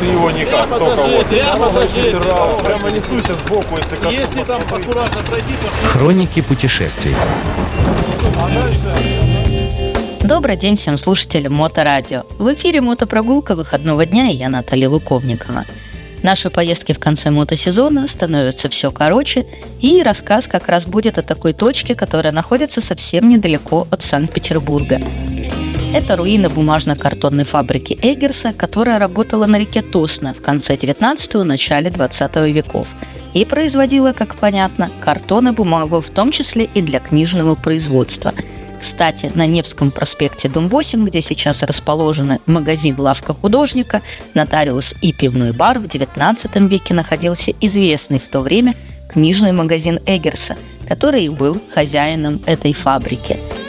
Ты его никак, только вот. прямо покажи. Прямо, прямо несуйся сбоку, если коснусь. Если там аккуратно пройти, то Хроники путешествий. Добрый день всем слушателям Моторадио. В эфире мотопрогулка выходного дня и я Наталья Луковникова. Наши поездки в конце мотосезона становятся все короче, и рассказ как раз будет о такой точке, которая находится совсем недалеко от Санкт-Петербурга. Это руины бумажно-картонной фабрики Эггерса, которая работала на реке Тосна в конце 19-го, начале 20 веков и производила, как понятно, картон и бумагу, в том числе и для книжного производства – кстати, на Невском проспекте, дом 8, где сейчас расположены магазин «Лавка художника», нотариус и пивной бар, в XIX веке находился известный в то время книжный магазин Эггерса, который и был хозяином этой фабрики –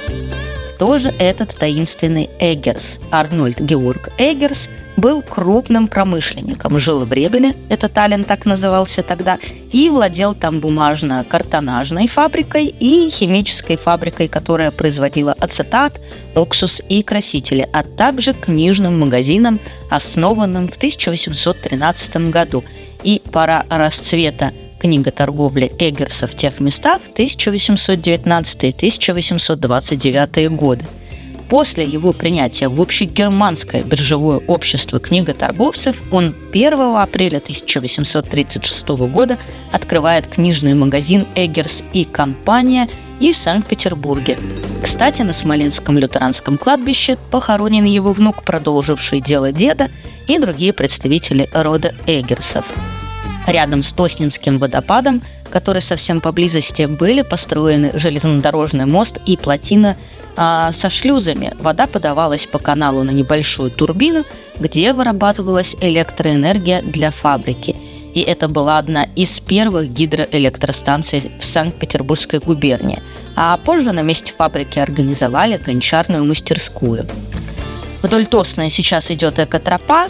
кто же этот таинственный Эггерс? Арнольд Георг Эггерс был крупным промышленником, жил в Ребеле, это Таллин так назывался тогда, и владел там бумажно-картонажной фабрикой и химической фабрикой, которая производила ацетат, уксус и красители, а также книжным магазином, основанным в 1813 году. И пора расцвета книга торговли Эггерса в тех местах 1819-1829 годы. После его принятия в общегерманское биржевое общество книготорговцев он 1 апреля 1836 года открывает книжный магазин «Эггерс и компания» и в Санкт-Петербурге. Кстати, на Смоленском лютеранском кладбище похоронен его внук, продолживший дело деда, и другие представители рода Эггерсов – Рядом с Тоснинским водопадом, который совсем поблизости, были построены железнодорожный мост и плотина а, со шлюзами. Вода подавалась по каналу на небольшую турбину, где вырабатывалась электроэнергия для фабрики. И это была одна из первых гидроэлектростанций в Санкт-Петербургской губернии. А позже на месте фабрики организовали гончарную мастерскую. Вдоль Тосной сейчас идет экотропа,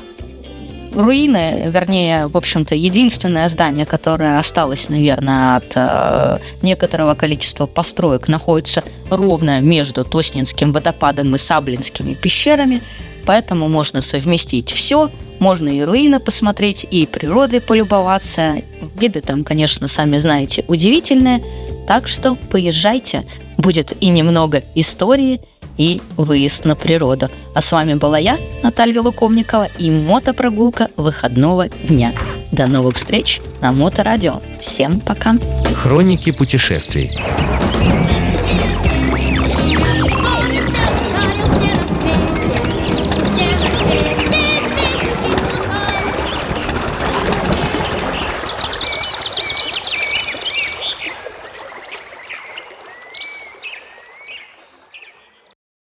руины, вернее, в общем-то, единственное здание, которое осталось, наверное, от э, некоторого количества построек, находится ровно между Тоснинским водопадом и Саблинскими пещерами, поэтому можно совместить все, можно и руины посмотреть, и природой полюбоваться. Виды там, конечно, сами знаете, удивительные, так что поезжайте, будет и немного истории – и выезд на природу. А с вами была я, Наталья Луковникова, и мотопрогулка выходного дня. До новых встреч на Моторадио. Всем пока. Хроники путешествий.